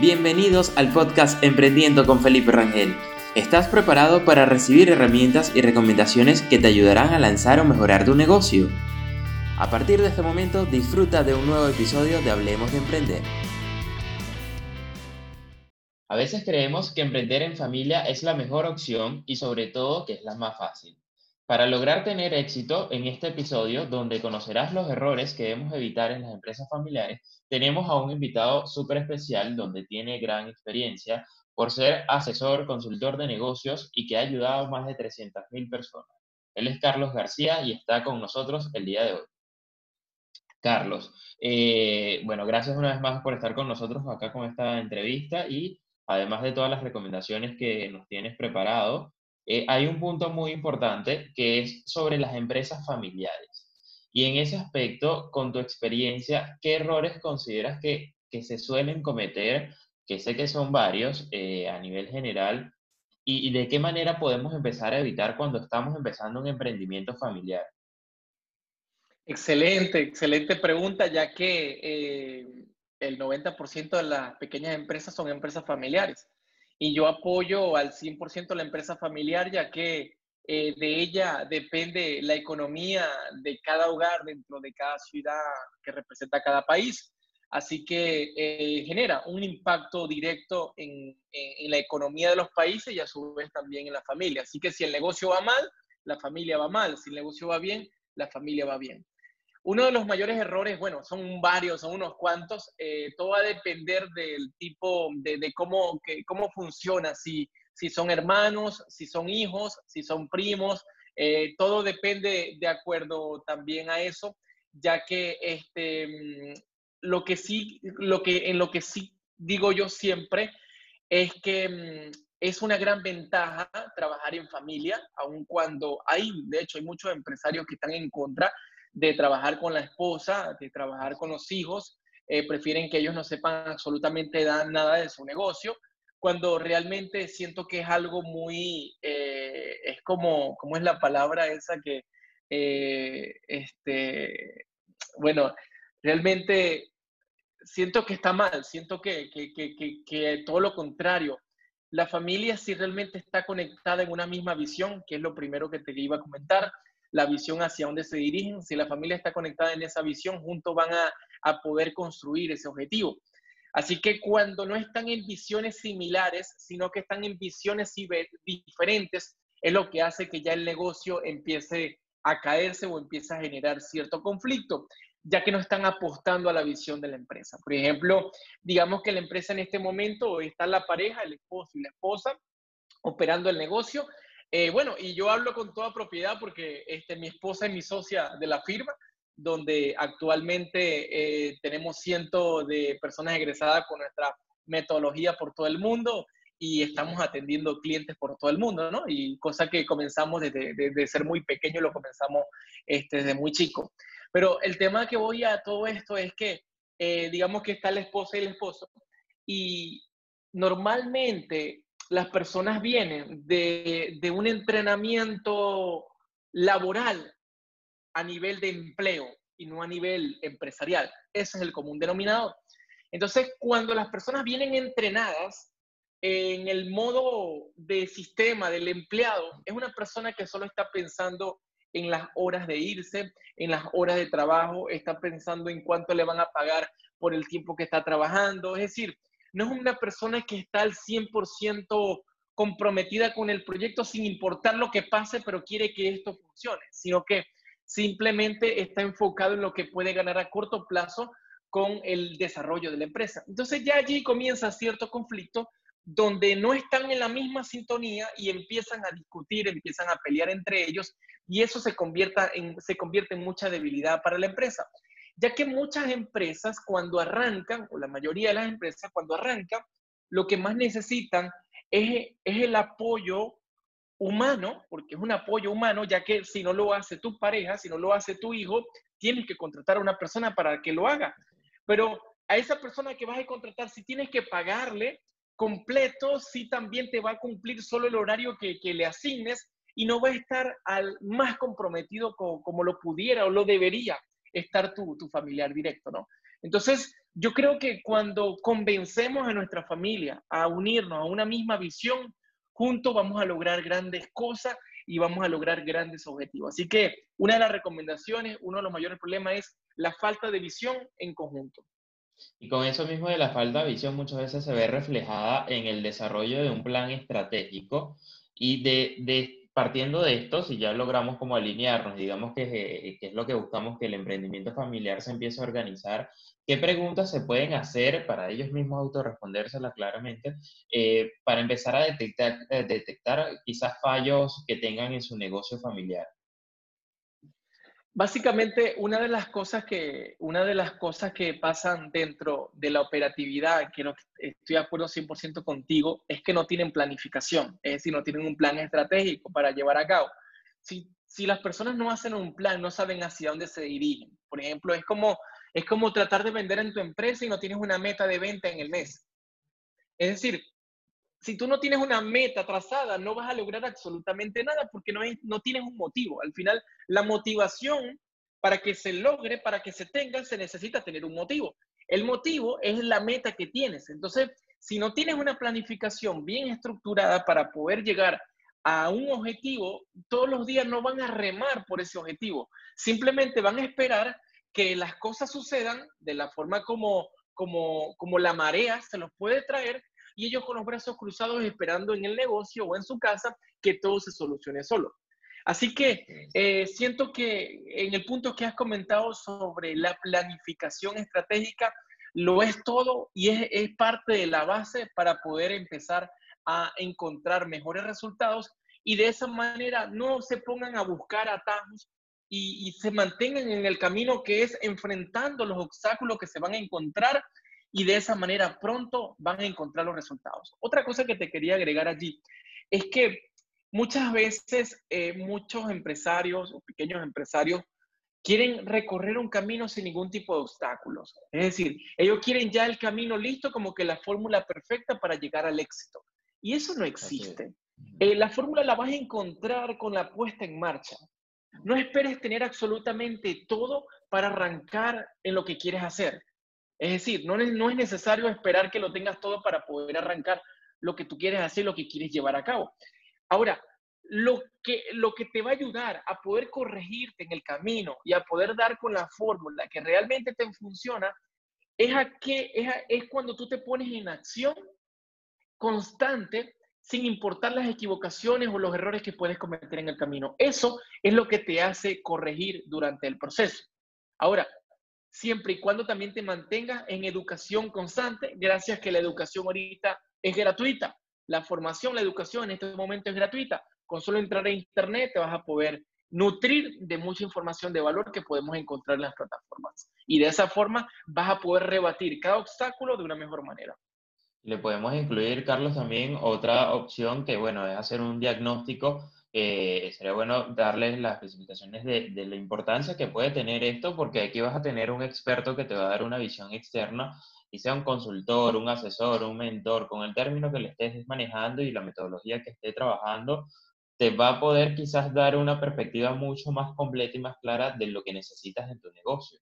Bienvenidos al podcast Emprendiendo con Felipe Rangel. ¿Estás preparado para recibir herramientas y recomendaciones que te ayudarán a lanzar o mejorar tu negocio? A partir de este momento disfruta de un nuevo episodio de Hablemos de Emprender. A veces creemos que emprender en familia es la mejor opción y sobre todo que es la más fácil. Para lograr tener éxito en este episodio, donde conocerás los errores que debemos evitar en las empresas familiares, tenemos a un invitado súper especial donde tiene gran experiencia por ser asesor, consultor de negocios y que ha ayudado a más de 300.000 personas. Él es Carlos García y está con nosotros el día de hoy. Carlos, eh, bueno, gracias una vez más por estar con nosotros acá con esta entrevista y además de todas las recomendaciones que nos tienes preparado, eh, hay un punto muy importante que es sobre las empresas familiares. Y en ese aspecto, con tu experiencia, ¿qué errores consideras que, se suelen cometer? Que sé que son varios eh, a nivel general. Y, de qué manera podemos empezar a evitar cuando estamos empezando un emprendimiento familiar? Excelente, excelente pregunta, ya que eh, el 90% de las pequeñas empresas son empresas familiares y yo apoyo al 100% la empresa familiar, ya que eh, de ella depende la economía de cada hogar dentro de cada ciudad que representa cada país. Así que eh, genera un impacto directo en, en, la economía de los países y a su vez también en la familia. Así que si el negocio va mal, la familia va mal. Si el negocio va bien, la familia va bien. Uno de los mayores errores, bueno, son varios, son unos cuantos, eh, todo va a depender del tipo, de, cómo, cómo funciona, si, si son hermanos, si son hijos, si son primos, eh, todo depende de acuerdo también a eso, ya que este, mm, lo que sí, lo que, en lo que sí digo yo siempre es que mm, es una gran ventaja trabajar en familia, aun cuando hay, de hecho, hay muchos empresarios que están en contra, de trabajar con la esposa, de trabajar con los hijos, eh, prefieren que ellos no sepan absolutamente nada de su negocio, cuando realmente siento que es algo muy, eh, es como, ¿cómo es la palabra esa que, eh, este, bueno, realmente siento que está mal, siento que, que, que, que, todo lo contrario. La familia si realmente está conectada en una misma visión, que es lo primero que te iba a comentar, la visión hacia dónde se dirigen. Si la familia está conectada en esa visión, juntos van a, poder construir ese objetivo. Así que cuando no están en visiones similares, sino que están en visiones diferentes, es lo que hace que ya el negocio empiece a caerse o empiece a generar cierto conflicto, ya que no están apostando a la visión de la empresa. Por ejemplo, digamos que la empresa en este momento está la pareja, el esposo y la esposa, operando el negocio, eh, bueno, y yo hablo con toda propiedad porque este, mi esposa es mi socia de la firma, donde actualmente eh, tenemos cientos de personas egresadas con nuestra metodología por todo el mundo y estamos atendiendo clientes por todo el mundo, ¿no? Y cosa que comenzamos desde, ser muy pequeño, lo comenzamos este, desde muy chico. Pero el tema que voy a todo esto es que, eh, digamos que está la esposa y el esposo, y normalmente las personas vienen de, un entrenamiento laboral a nivel de empleo y no a nivel empresarial. Ese es el común denominador. Entonces, cuando las personas vienen entrenadas en el modo de sistema del empleado, es una persona que solo está pensando en las horas de irse, en las horas de trabajo, está pensando en cuánto le van a pagar por el tiempo que está trabajando. Es decir, no es una persona que está al 100% comprometida con el proyecto sin importar lo que pase, pero quiere que esto funcione, sino que simplemente está enfocado en lo que puede ganar a corto plazo con el desarrollo de la empresa. Entonces ya allí comienza cierto conflicto donde no están en la misma sintonía y empiezan a discutir, empiezan a pelear entre ellos y eso se, convierta en, se convierte en mucha debilidad para la empresa ya que muchas empresas cuando arrancan, o la mayoría de las empresas cuando arrancan, lo que más necesitan es, es el apoyo humano, porque es un apoyo humano, ya que si no lo hace tu pareja, si no lo hace tu hijo, tienes que contratar a una persona para que lo haga. Pero a esa persona que vas a contratar, si tienes que pagarle completo, si también te va a cumplir solo el horario que, que le asignes y no va a estar al más comprometido como, como, lo pudiera o lo debería estar tu, tu familiar directo, ¿no? Entonces, yo creo que cuando convencemos a nuestra familia a unirnos a una misma visión, juntos vamos a lograr grandes cosas y vamos a lograr grandes objetivos. Así que una de las recomendaciones, uno de los mayores problemas es la falta de visión en conjunto. Y con eso mismo de la falta de visión muchas veces se ve reflejada en el desarrollo de un plan estratégico y de, de partiendo de esto, si ya logramos como alinearnos, digamos que, eh, que, es lo que buscamos que el emprendimiento familiar se empiece a organizar, ¿qué preguntas se pueden hacer para ellos mismos autorrespondérselas claramente eh, para empezar a detectar, eh, detectar quizás fallos que tengan en su negocio familiar? Básicamente, una de las cosas que, una de las cosas que pasan dentro de la operatividad, que no, estoy de acuerdo 100% contigo, es que no tienen planificación, es decir, no tienen un plan estratégico para llevar a cabo. Si, si las personas no hacen un plan, no saben hacia dónde se dirigen. Por ejemplo, es como, es como tratar de vender en tu empresa y no tienes una meta de venta en el mes. Es decir, si tú no tienes una meta trazada, no vas a lograr absolutamente nada porque no, no tienes un motivo. Al final, la motivación para que se logre, para que se tenga, se necesita tener un motivo. El motivo es la meta que tienes. Entonces, si no tienes una planificación bien estructurada para poder llegar a un objetivo, todos los días no van a remar por ese objetivo. Simplemente van a esperar que las cosas sucedan de la forma como, como, como la marea se los puede traer y ellos con los brazos cruzados esperando en el negocio o en su casa que todo se solucione solo. Así que eh, siento que en el punto que has comentado sobre la planificación estratégica, lo es todo y es, es parte de la base para poder empezar a encontrar mejores resultados y de esa manera no se pongan a buscar atajos y, y, se mantengan en el camino que es enfrentando los obstáculos que se van a encontrar y de esa manera pronto van a encontrar los resultados. Otra cosa que te quería agregar allí es que muchas veces eh, muchos empresarios o pequeños empresarios quieren recorrer un camino sin ningún tipo de obstáculos. Es decir, ellos quieren ya el camino listo como que la fórmula perfecta para llegar al éxito. Y eso no existe. Eh, la fórmula la vas a encontrar con la puesta en marcha. No esperes tener absolutamente todo para arrancar en lo que quieres hacer. Es decir, no, es necesario esperar que lo tengas todo para poder arrancar lo que tú quieres hacer, lo que quieres llevar a cabo. Ahora, lo que, te va a ayudar a poder corregirte en el camino y a poder dar con la fórmula que realmente te funciona es, que, es, es cuando tú te pones en acción constante sin importar las equivocaciones o los errores que puedes cometer en el camino. Eso es lo que te hace corregir durante el proceso. Ahora, siempre y cuando también te mantengas en educación constante, gracias que la educación ahorita es gratuita. La formación, la educación en este momento es gratuita. Con solo entrar a internet te vas a poder nutrir de mucha información de valor que podemos encontrar en las plataformas. Y de esa forma vas a poder rebatir cada obstáculo de una mejor manera. Le podemos incluir, Carlos, también otra opción que, bueno, es hacer un diagnóstico eh, sería bueno darles las especificaciones de, de, la importancia que puede tener esto, porque aquí vas a tener un experto que te va a dar una visión externa, y sea un consultor, un asesor, un mentor, con el término que le estés manejando y la metodología que esté trabajando, te va a poder quizás dar una perspectiva mucho más completa y más clara de lo que necesitas en tu negocio.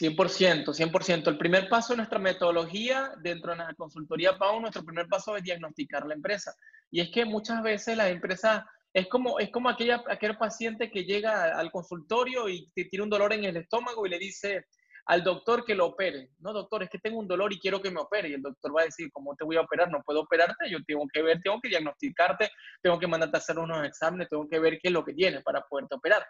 100%, 100%. El primer paso de nuestra metodología dentro de la consultoría PAU, nuestro primer paso es diagnosticar la empresa. Y es que muchas veces la empresa es como, es como aquella, aquel paciente que llega al consultorio y tiene un dolor en el estómago y le dice al doctor que lo opere. No, doctor, es que tengo un dolor y quiero que me opere. Y el doctor va a decir, ¿cómo te voy a operar? No puedo operarte, yo tengo que ver, tengo que diagnosticarte, tengo que mandarte a hacer unos exámenes, tengo que ver qué es lo que tienes para poderte operar.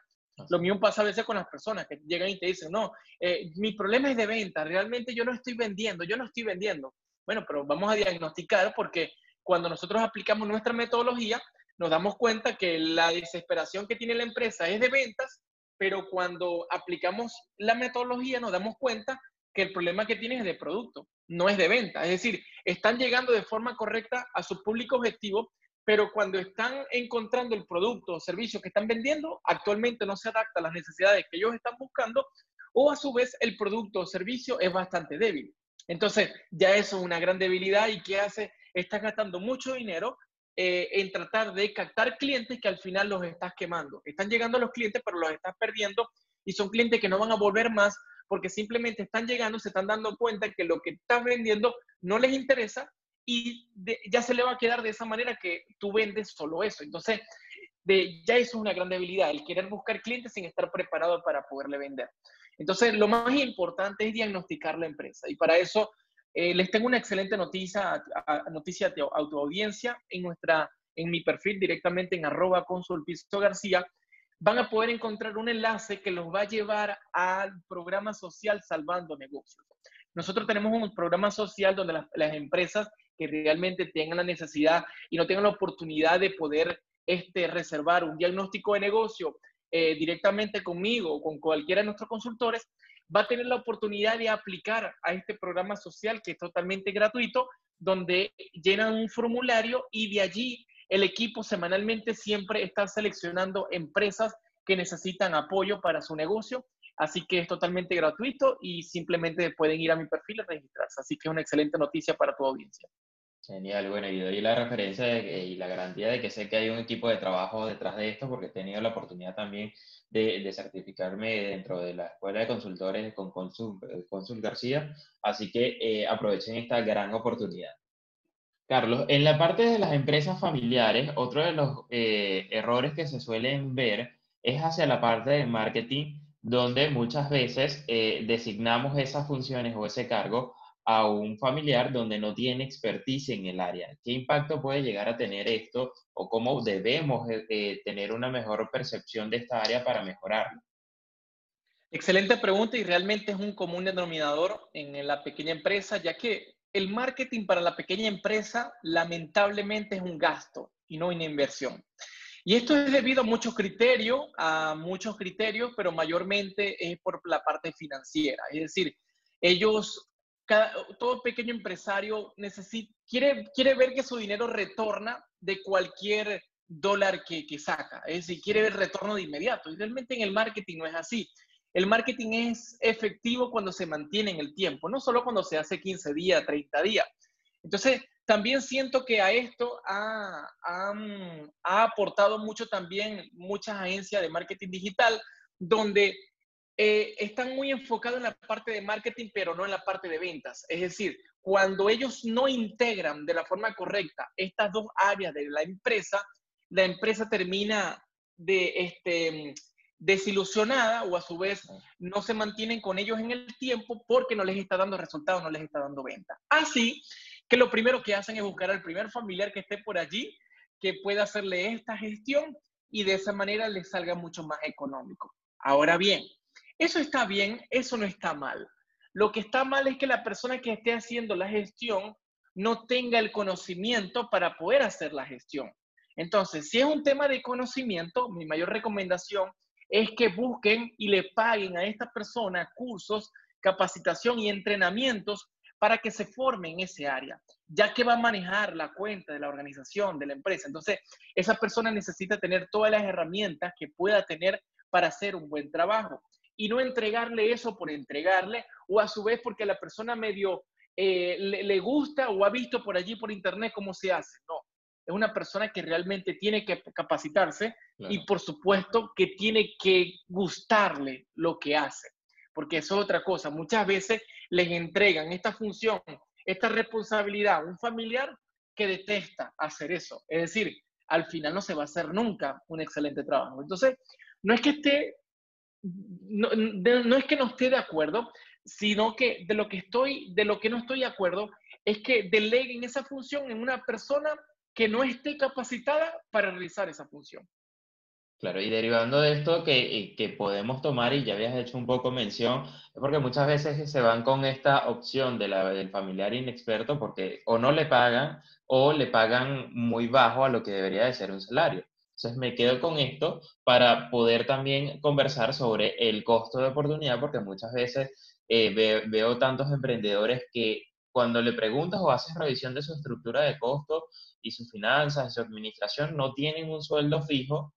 Lo mismo pasa a veces con las personas que llegan y te dicen, no, eh, mi problema es de venta, realmente yo no estoy vendiendo, yo no estoy vendiendo. Bueno, pero vamos a diagnosticar porque cuando nosotros aplicamos nuestra metodología, nos damos cuenta que la desesperación que tiene la empresa es de ventas, pero cuando aplicamos la metodología nos damos cuenta que el problema que tiene es de producto, no es de venta. Es decir, están llegando de forma correcta a su público objetivo, pero cuando están encontrando el producto o servicio que están vendiendo, actualmente no se adapta a las necesidades que ellos están buscando, o a su vez el producto o servicio es bastante débil. Entonces, ya eso es una gran debilidad y ¿qué hace? Estás gastando mucho dinero eh, en tratar de captar clientes que al final los estás quemando. Están llegando los clientes, pero los estás perdiendo y son clientes que no van a volver más porque simplemente están llegando, se están dando cuenta que lo que estás vendiendo no les interesa y ya se le va a quedar de esa manera que tú vendes solo eso. Entonces, de, ya eso es una gran debilidad, el querer buscar clientes sin estar preparado para poderle vender. Entonces, lo más importante es diagnosticar la empresa y para eso eh, les tengo una excelente noticia, a, noticia de autoaudiencia en, nuestra, en mi perfil directamente en arroba consulpiso García. Van a poder encontrar un enlace que los va a llevar al programa social Salvando Negocios. Nosotros tenemos un programa social donde las, las empresas que realmente tengan la necesidad y no tengan la oportunidad de poder este, reservar un diagnóstico de negocio eh, directamente conmigo o con cualquiera de nuestros consultores, va a tener la oportunidad de aplicar a este programa social que es totalmente gratuito, donde llenan un formulario y de allí el equipo semanalmente siempre está seleccionando empresas que necesitan apoyo para su negocio. Así que es totalmente gratuito y simplemente pueden ir a mi perfil y registrarse. Así que es una excelente noticia para tu audiencia. Genial, bueno, y doy la referencia y la garantía de que sé que hay un equipo de trabajo detrás de esto, porque he tenido la oportunidad también de, de certificarme dentro de la escuela de consultores con Consul, Consul García, así que eh, aprovechen esta gran oportunidad. Carlos, en la parte de las empresas familiares, otro de los eh, errores que se suelen ver es hacia la parte de marketing, donde muchas veces eh, designamos esas funciones o ese cargo a un familiar donde no tiene expertise en el área. ¿Qué impacto puede llegar a tener esto o cómo debemos eh, eh, tener una mejor percepción de esta área para mejorarlo? Excelente pregunta y realmente es un común denominador en la pequeña empresa, ya que el marketing para la pequeña empresa lamentablemente es un gasto y no una inversión. Y esto es debido a muchos criterios, a muchos criterios, pero mayormente es por la parte financiera. Es decir, ellos todo pequeño empresario necesita, quiere, quiere ver que su dinero retorna de cualquier dólar que, que saca. Es decir, quiere ver retorno de inmediato. Y realmente en el marketing no es así. El marketing es efectivo cuando se mantiene en el tiempo, no solo cuando se hace 15 días, 30 días. Entonces, también siento que a esto ha, ha, ha aportado mucho también muchas agencias de marketing digital, donde eh, están muy enfocados en la parte de marketing, pero no en la parte de ventas. Es decir, cuando ellos no integran de la forma correcta estas dos áreas de la empresa, la empresa termina de, este, desilusionada o a su vez no se mantienen con ellos en el tiempo porque no les está dando resultados, no les está dando venta. Así que lo primero que hacen es buscar al primer familiar que esté por allí, que pueda hacerle esta gestión y de esa manera les salga mucho más económico. Ahora bien, eso está bien, eso no está mal. Lo que está mal es que la persona que esté haciendo la gestión no tenga el conocimiento para poder hacer la gestión. Entonces, si es un tema de conocimiento, mi mayor recomendación es que busquen y le paguen a esta persona cursos, capacitación y entrenamientos para que se forme en ese área, ya que va a manejar la cuenta de la organización, de la empresa. Entonces, esa persona necesita tener todas las herramientas que pueda tener para hacer un buen trabajo y no entregarle eso por entregarle o a su vez porque la persona medio eh, le, gusta o ha visto por allí por internet cómo se hace. No, es una persona que realmente tiene que capacitarse y por supuesto que tiene que gustarle lo que hace, porque eso es otra cosa. Muchas veces les entregan esta función, esta responsabilidad a un familiar que detesta hacer eso. Es decir, al final no se va a hacer nunca un excelente trabajo. Entonces, no es que no, no, es que no esté de acuerdo, sino que de lo que estoy, de lo que no estoy de acuerdo es que deleguen esa función en una persona que no esté capacitada para realizar esa función. Claro, y derivando de esto que, que podemos tomar, y ya habías hecho un poco mención, porque muchas veces se van con esta opción de la, del familiar inexperto porque o no le pagan o le pagan muy bajo a lo que debería de ser un salario. Entonces me quedo con esto para poder también conversar sobre el costo de oportunidad, porque muchas veces eh, veo, tantos emprendedores que cuando le preguntas o haces revisión de su estructura de costo y sus finanzas, su administración, no tienen un sueldo fijo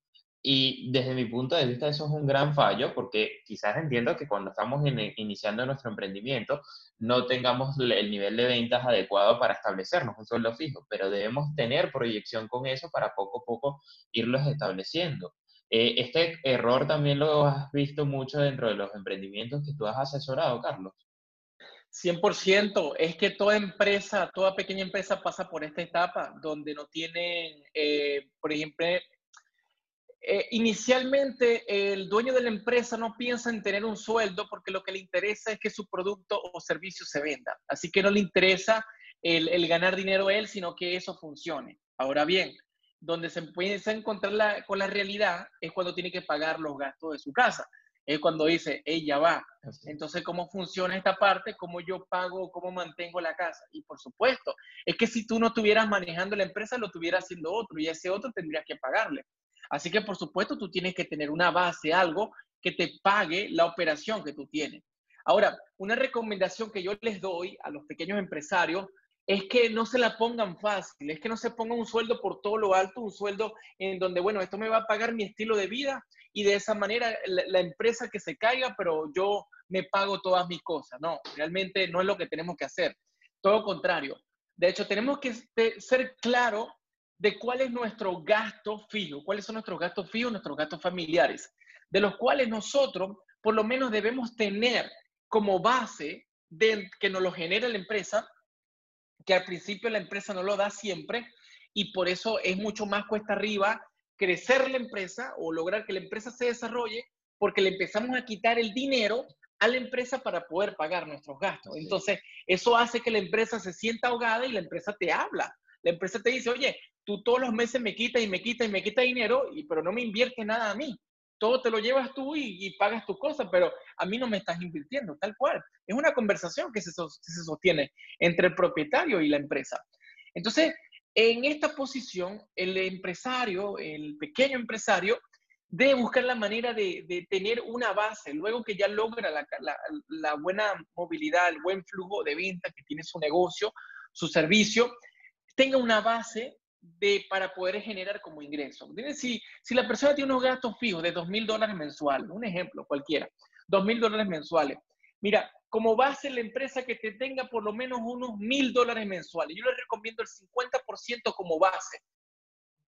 y desde mi punto de vista eso es un gran fallo porque quizás entiendo que cuando estamos iniciando nuestro emprendimiento no tengamos el nivel de ventas adecuado para establecernos un sueldo fijo, pero debemos tener proyección con eso para poco a poco irlos estableciendo. Eh, este error también lo has visto mucho dentro de los emprendimientos que tú has asesorado, Carlos. 100%. Es que toda empresa, toda pequeña empresa pasa por esta etapa donde no tienen, eh, por ejemplo, eh, inicialmente el dueño de la empresa no piensa en tener un sueldo porque lo que le interesa es que su producto o servicio se venda. Así que no le interesa el, ganar dinero a él, sino que eso funcione. Ahora bien, donde se empieza a encontrar con la realidad es cuando tiene que pagar los gastos de su casa. Es cuando dice, ella va. Entonces, ¿cómo funciona esta parte? ¿Cómo yo pago? ¿Cómo mantengo la casa? Y por supuesto, es que si tú no estuvieras manejando la empresa, lo estuviera haciendo otro y ese otro tendrías que pagarle. Así que, por supuesto, tú tienes que tener una base, algo que te pague la operación que tú tienes. Ahora, una recomendación que yo les doy a los pequeños empresarios es que no se la pongan fácil, es que no se ponga un sueldo por todo lo alto, un sueldo en donde, bueno, esto me va a pagar mi estilo de vida y de esa manera la, empresa que se caiga, pero yo me pago todas mis cosas. No, realmente no es lo que tenemos que hacer. Todo contrario. De hecho, tenemos que ser claro de cuál es nuestro gasto fijo, cuáles son nuestros gastos fijos, nuestros gastos familiares, de los cuales nosotros por lo menos debemos tener como base de que nos lo genera la empresa que al principio la empresa no lo da siempre y por eso es mucho más cuesta arriba crecer la empresa o lograr que la empresa se desarrolle porque le empezamos a quitar el dinero a la empresa para poder pagar nuestros gastos. Entonces, eso hace que la empresa se sienta ahogada y la empresa te habla. La empresa te dice, oye, tú todos los meses me quitas y me quitas y me quitas dinero, y, pero no me inviertes nada a mí todo te lo llevas tú y, pagas tus cosas, pero a mí no me estás invirtiendo, tal cual. Es una conversación que se, se sostiene entre el propietario y la empresa. Entonces, en esta posición, el empresario, el pequeño empresario, debe buscar la manera de, tener una base, luego que ya logra la, la, buena movilidad, el buen flujo de venta que tiene su negocio, su servicio, tenga una base de, para poder generar como ingreso. Si, si la persona tiene unos gastos fijos de dos mil dólares mensuales, un ejemplo cualquiera, dos mil dólares mensuales, mira, como base la empresa que te tenga por lo menos unos mil dólares mensuales. Yo le recomiendo el 50% como base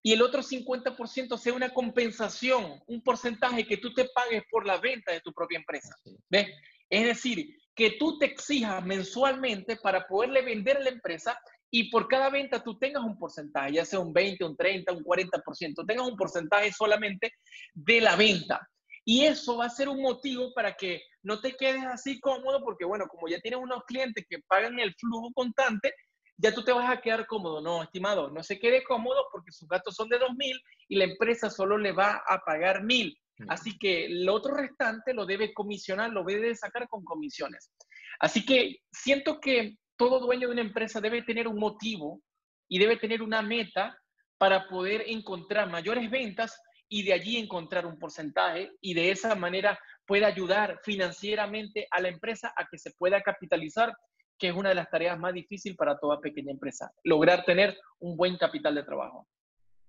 y el otro 50% sea una compensación, un porcentaje que tú te pagues por la venta de tu propia empresa. ¿Ves? Es decir, que tú te exijas mensualmente para poderle vender a la empresa y por cada venta tú tengas un porcentaje, ya sea un 20, un 30, un 40%, tengas un porcentaje solamente de la venta. Y eso va a ser un motivo para que no te quedes así cómodo, porque bueno, como ya tienes unos clientes que pagan el flujo constante, ya tú te vas a quedar cómodo. No, estimado, no se quede cómodo porque sus gastos son de 2.000 y la empresa solo le va a pagar 1.000. Así que el otro restante lo debe comisionar, lo debe sacar con comisiones. Así que siento que todo dueño de una empresa debe tener un motivo y debe tener una meta para poder encontrar mayores ventas y de allí encontrar un porcentaje y de esa manera puede ayudar financieramente a la empresa a que se pueda capitalizar, que es una de las tareas más difíciles para toda pequeña empresa, lograr tener un buen capital de trabajo.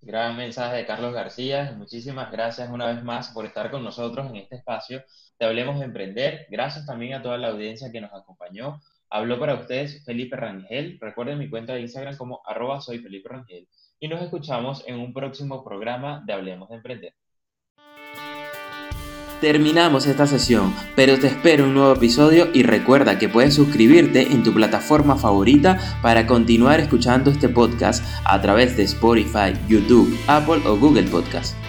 Gran mensaje de Carlos García. Muchísimas gracias una vez más por estar con nosotros en este espacio. Te hablemos de emprender. Gracias también a toda la audiencia que nos acompañó. Habló para ustedes Felipe Rangel. Recuerden mi cuenta de Instagram como arroba soy Felipe Rangel. Y nos escuchamos en un próximo programa de Hablemos de Emprender. Terminamos esta sesión, pero te espero un nuevo episodio y recuerda que puedes suscribirte en tu plataforma favorita para continuar escuchando este podcast a través de Spotify, YouTube, Apple o Google Podcast.